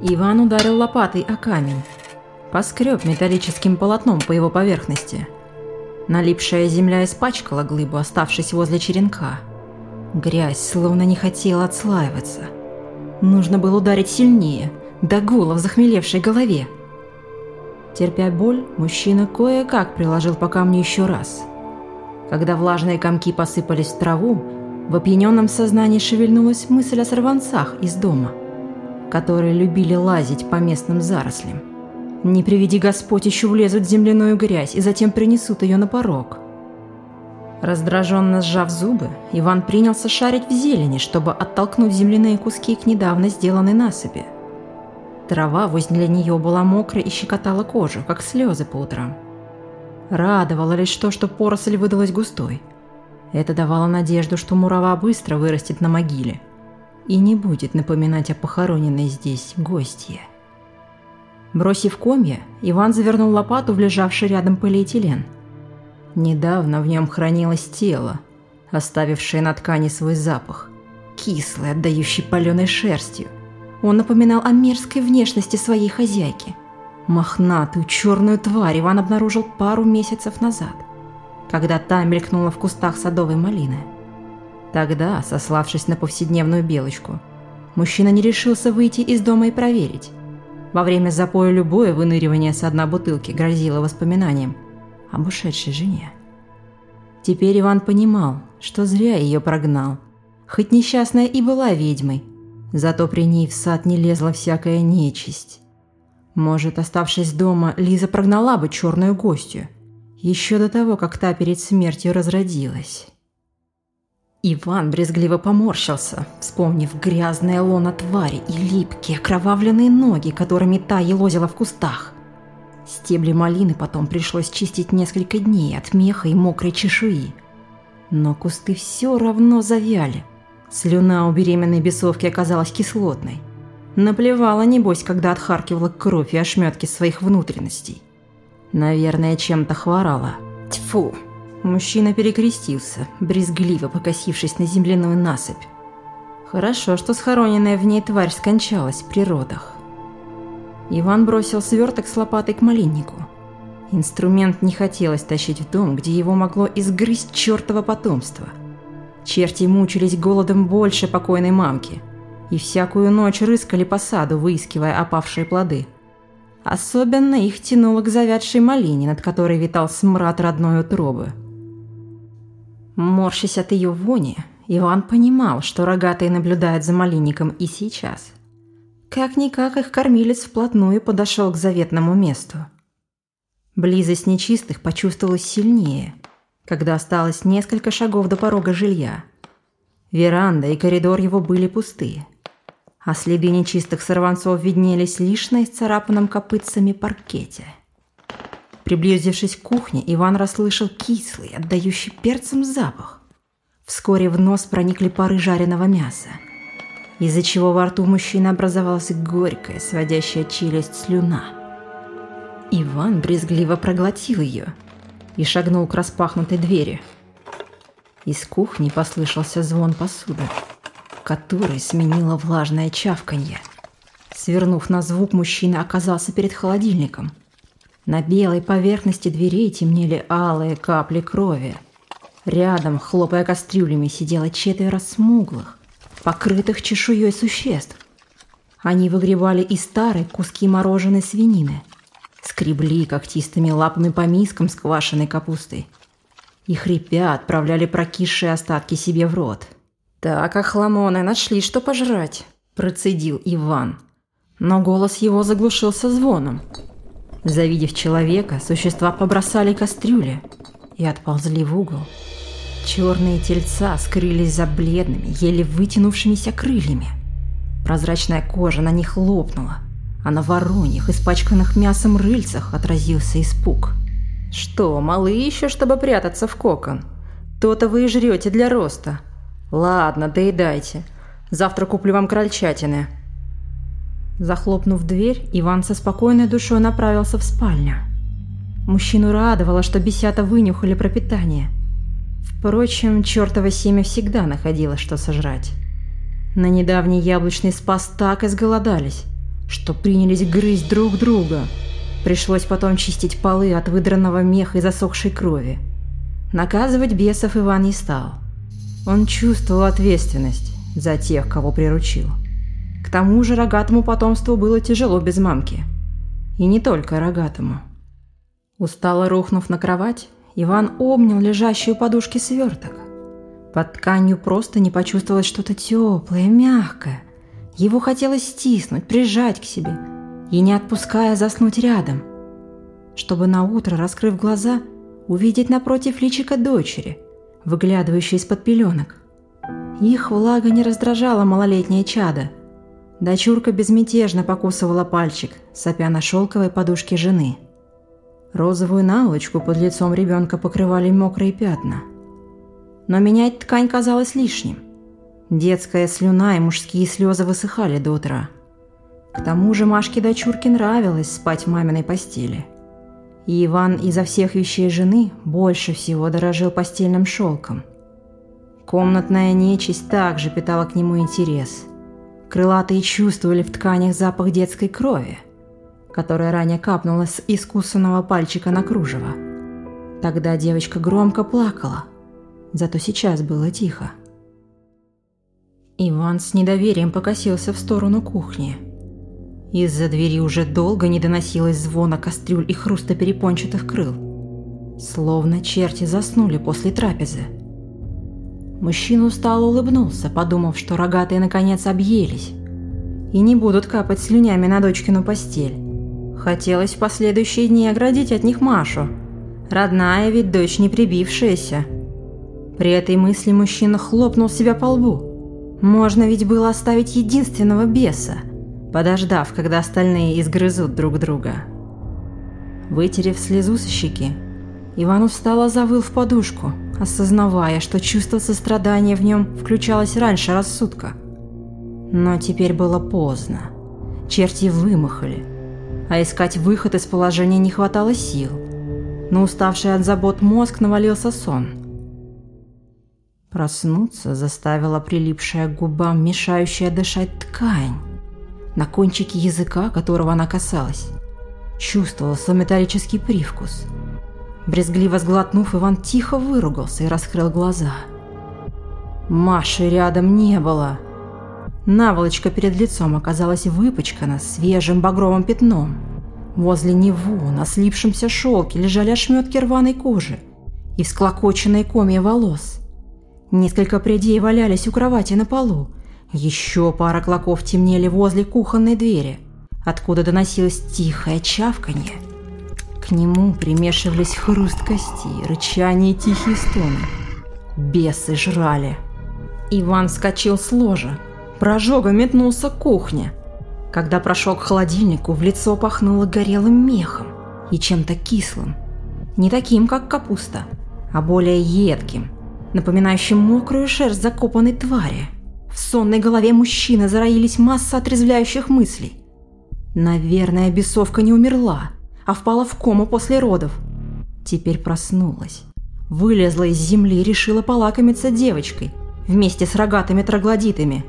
Иван ударил лопатой о камень. Поскреб металлическим полотном по его поверхности. Налипшая земля испачкала глыбу, оставшись возле черенка. Грязь словно не хотела отслаиваться. Нужно было ударить сильнее, до гула в захмелевшей голове. Терпя боль, мужчина кое-как приложил по камню еще раз. Когда влажные комки посыпались в траву, в опьяненном сознании шевельнулась мысль о сорванцах из дома, которые любили лазить по местным зарослям. Не приведи Господь, еще влезут в земляную грязь и затем принесут ее на порог. Раздраженно сжав зубы, Иван принялся шарить в зелени, чтобы оттолкнуть земляные куски к недавно сделанной насыпи. Трава возле нее была мокрая и щекотала кожу, как слезы по утрам. Радовало лишь то, что поросль выдалась густой. Это давало надежду, что мурава быстро вырастет на могиле и не будет напоминать о похороненной здесь гостье. Бросив комья, Иван завернул лопату в лежавший рядом полиэтилен. Недавно в нем хранилось тело, оставившее на ткани свой запах, кислый, отдающий паленой шерстью, он напоминал о мерзкой внешности своей хозяйки. Мохнатую черную тварь Иван обнаружил пару месяцев назад, когда та мелькнула в кустах садовой малины. Тогда, сославшись на повседневную белочку, мужчина не решился выйти из дома и проверить. Во время запоя любое выныривание с дна бутылки грозило воспоминанием об ушедшей жене. Теперь Иван понимал, что зря ее прогнал. Хоть несчастная и была ведьмой, Зато при ней в сад не лезла всякая нечисть. Может, оставшись дома, Лиза прогнала бы черную гостью, еще до того, как та перед смертью разродилась. Иван брезгливо поморщился, вспомнив грязное лоно твари и липкие окровавленные ноги, которыми та елозила в кустах. Стебли малины потом пришлось чистить несколько дней от меха и мокрой чешуи. Но кусты все равно завяли – Слюна у беременной бесовки оказалась кислотной. Наплевала, небось, когда отхаркивала кровь и ошметки своих внутренностей. Наверное, чем-то хворала. Тьфу! Мужчина перекрестился, брезгливо покосившись на земляную насыпь. Хорошо, что схороненная в ней тварь скончалась при родах. Иван бросил сверток с лопатой к малиннику. Инструмент не хотелось тащить в дом, где его могло изгрызть чертово потомство – Черти мучились голодом больше покойной мамки и всякую ночь рыскали по саду, выискивая опавшие плоды. Особенно их тянуло к завядшей малине, над которой витал смрад родной утробы. Морщась от ее вони, Иван понимал, что рогатые наблюдают за малинником и сейчас. Как-никак их кормилец вплотную подошел к заветному месту. Близость нечистых почувствовалась сильнее – когда осталось несколько шагов до порога жилья. Веранда и коридор его были пустые, а следы нечистых сорванцов виднелись лишь на исцарапанном копытцами паркете. Приблизившись к кухне, Иван расслышал кислый, отдающий перцем запах. Вскоре в нос проникли пары жареного мяса, из-за чего во рту мужчины образовалась горькая, сводящая челюсть слюна. Иван брезгливо проглотил ее – и шагнул к распахнутой двери. Из кухни послышался звон посуды, который сменило влажное чавканье. Свернув на звук, мужчина оказался перед холодильником. На белой поверхности дверей темнели алые капли крови. Рядом, хлопая кастрюлями, сидело четверо смуглых, покрытых чешуей существ. Они выгребали из старой куски мороженой свинины – скребли когтистыми лапами по мискам с квашеной капустой и, хрипя, отправляли прокисшие остатки себе в рот. «Так, охламоны, нашли, что пожрать», – процедил Иван. Но голос его заглушился звоном. Завидев человека, существа побросали кастрюли и отползли в угол. Черные тельца скрылись за бледными, еле вытянувшимися крыльями. Прозрачная кожа на них лопнула – а на вороньих, испачканных мясом рыльцах отразился испуг. «Что, малы еще, чтобы прятаться в кокон? То-то вы и жрете для роста. Ладно, доедайте. Завтра куплю вам крольчатины». Захлопнув дверь, Иван со спокойной душой направился в спальню. Мужчину радовало, что бесята вынюхали пропитание. Впрочем, чертово семя всегда находило, что сожрать. На недавний яблочный спас так изголодались, что принялись грызть друг друга. Пришлось потом чистить полы от выдранного меха и засохшей крови. Наказывать бесов Иван не стал. Он чувствовал ответственность за тех, кого приручил. К тому же рогатому потомству было тяжело без мамки. И не только рогатому. Устало рухнув на кровать, Иван обнял лежащую подушки сверток. Под тканью просто не почувствовалось что-то теплое, мягкое. Его хотелось стиснуть, прижать к себе и, не отпуская, заснуть рядом, чтобы на утро, раскрыв глаза, увидеть напротив личика дочери, выглядывающей из-под пеленок. Их влага не раздражала малолетнее чадо. Дочурка безмятежно покусывала пальчик, сопя на шелковой подушке жены. Розовую наволочку под лицом ребенка покрывали мокрые пятна. Но менять ткань казалось лишним. Детская слюна и мужские слезы высыхали до утра. К тому же Машке дочурке нравилось спать в маминой постели. И Иван изо всех вещей жены больше всего дорожил постельным шелком. Комнатная нечисть также питала к нему интерес. Крылатые чувствовали в тканях запах детской крови, которая ранее капнула с искусанного пальчика на кружево. Тогда девочка громко плакала, зато сейчас было тихо. Иван с недоверием покосился в сторону кухни. Из-за двери уже долго не доносилось звона кастрюль и хруста перепончатых крыл. Словно черти заснули после трапезы. Мужчина устало улыбнулся, подумав, что рогатые наконец объелись и не будут капать слюнями на дочкину постель. Хотелось в последующие дни оградить от них Машу. Родная ведь дочь не прибившаяся. При этой мысли мужчина хлопнул себя по лбу. Можно ведь было оставить единственного беса, подождав, когда остальные изгрызут друг друга. Вытерев слезу со щеки, Иван устало завыл в подушку, осознавая, что чувство сострадания в нем включалось раньше рассудка. Но теперь было поздно. Черти вымахали, а искать выход из положения не хватало сил. Но уставший от забот мозг навалился сон – Проснуться заставила прилипшая к губам, мешающая дышать ткань. На кончике языка, которого она касалась, чувствовался металлический привкус. Брезгливо сглотнув, Иван тихо выругался и раскрыл глаза. Маши рядом не было. Наволочка перед лицом оказалась выпачкана свежим багровым пятном. Возле него на слипшемся шелке лежали ошметки рваной кожи и всклокоченные комья волос – Несколько прядей валялись у кровати на полу. Еще пара клоков темнели возле кухонной двери, откуда доносилось тихое чавканье. К нему примешивались хруст костей, рычание и тихие стоны. Бесы жрали. Иван вскочил с ложа. Прожога метнулся к кухне. Когда прошел к холодильнику, в лицо пахнуло горелым мехом и чем-то кислым. Не таким, как капуста, а более едким – напоминающим мокрую шерсть закопанной твари. В сонной голове мужчины зароились масса отрезвляющих мыслей. Наверное, бесовка не умерла, а впала в кому после родов. Теперь проснулась. Вылезла из земли и решила полакомиться девочкой вместе с рогатыми троглодитами.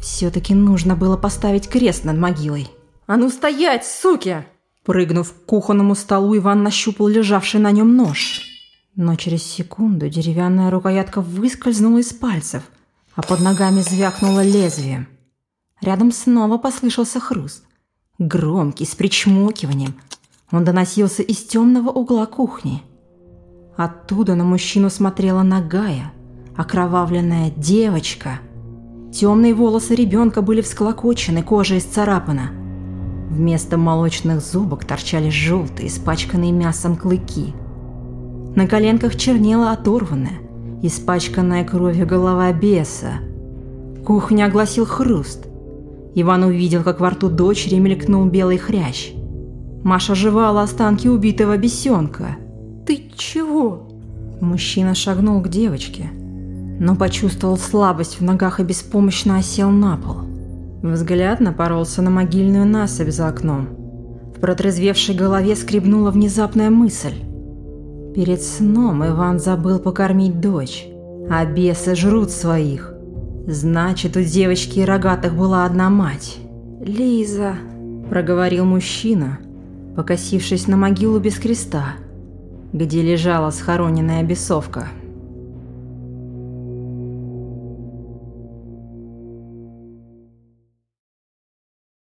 Все-таки нужно было поставить крест над могилой. «А ну стоять, суки!» Прыгнув к кухонному столу, Иван нащупал лежавший на нем нож. Но через секунду деревянная рукоятка выскользнула из пальцев, а под ногами звякнуло лезвием. Рядом снова послышался хруст. Громкий, с причмокиванием. Он доносился из темного угла кухни. Оттуда на мужчину смотрела нагая, окровавленная девочка. Темные волосы ребенка были всклокочены, кожа исцарапана. Вместо молочных зубок торчали желтые, испачканные мясом клыки – на коленках чернела оторванная, испачканная кровью голова беса. Кухня огласил хруст. Иван увидел, как во рту дочери мелькнул белый хрящ. Маша жевала останки убитого бесенка. «Ты чего?» Мужчина шагнул к девочке, но почувствовал слабость в ногах и беспомощно осел на пол. Взгляд напоролся на могильную насыпь за окном. В протрезвевшей голове скребнула внезапная мысль. Перед сном Иван забыл покормить дочь, а бесы жрут своих. Значит, у девочки и рогатых была одна мать. «Лиза», проговорил мужчина, покосившись на могилу без креста, где лежала схороненная бесовка.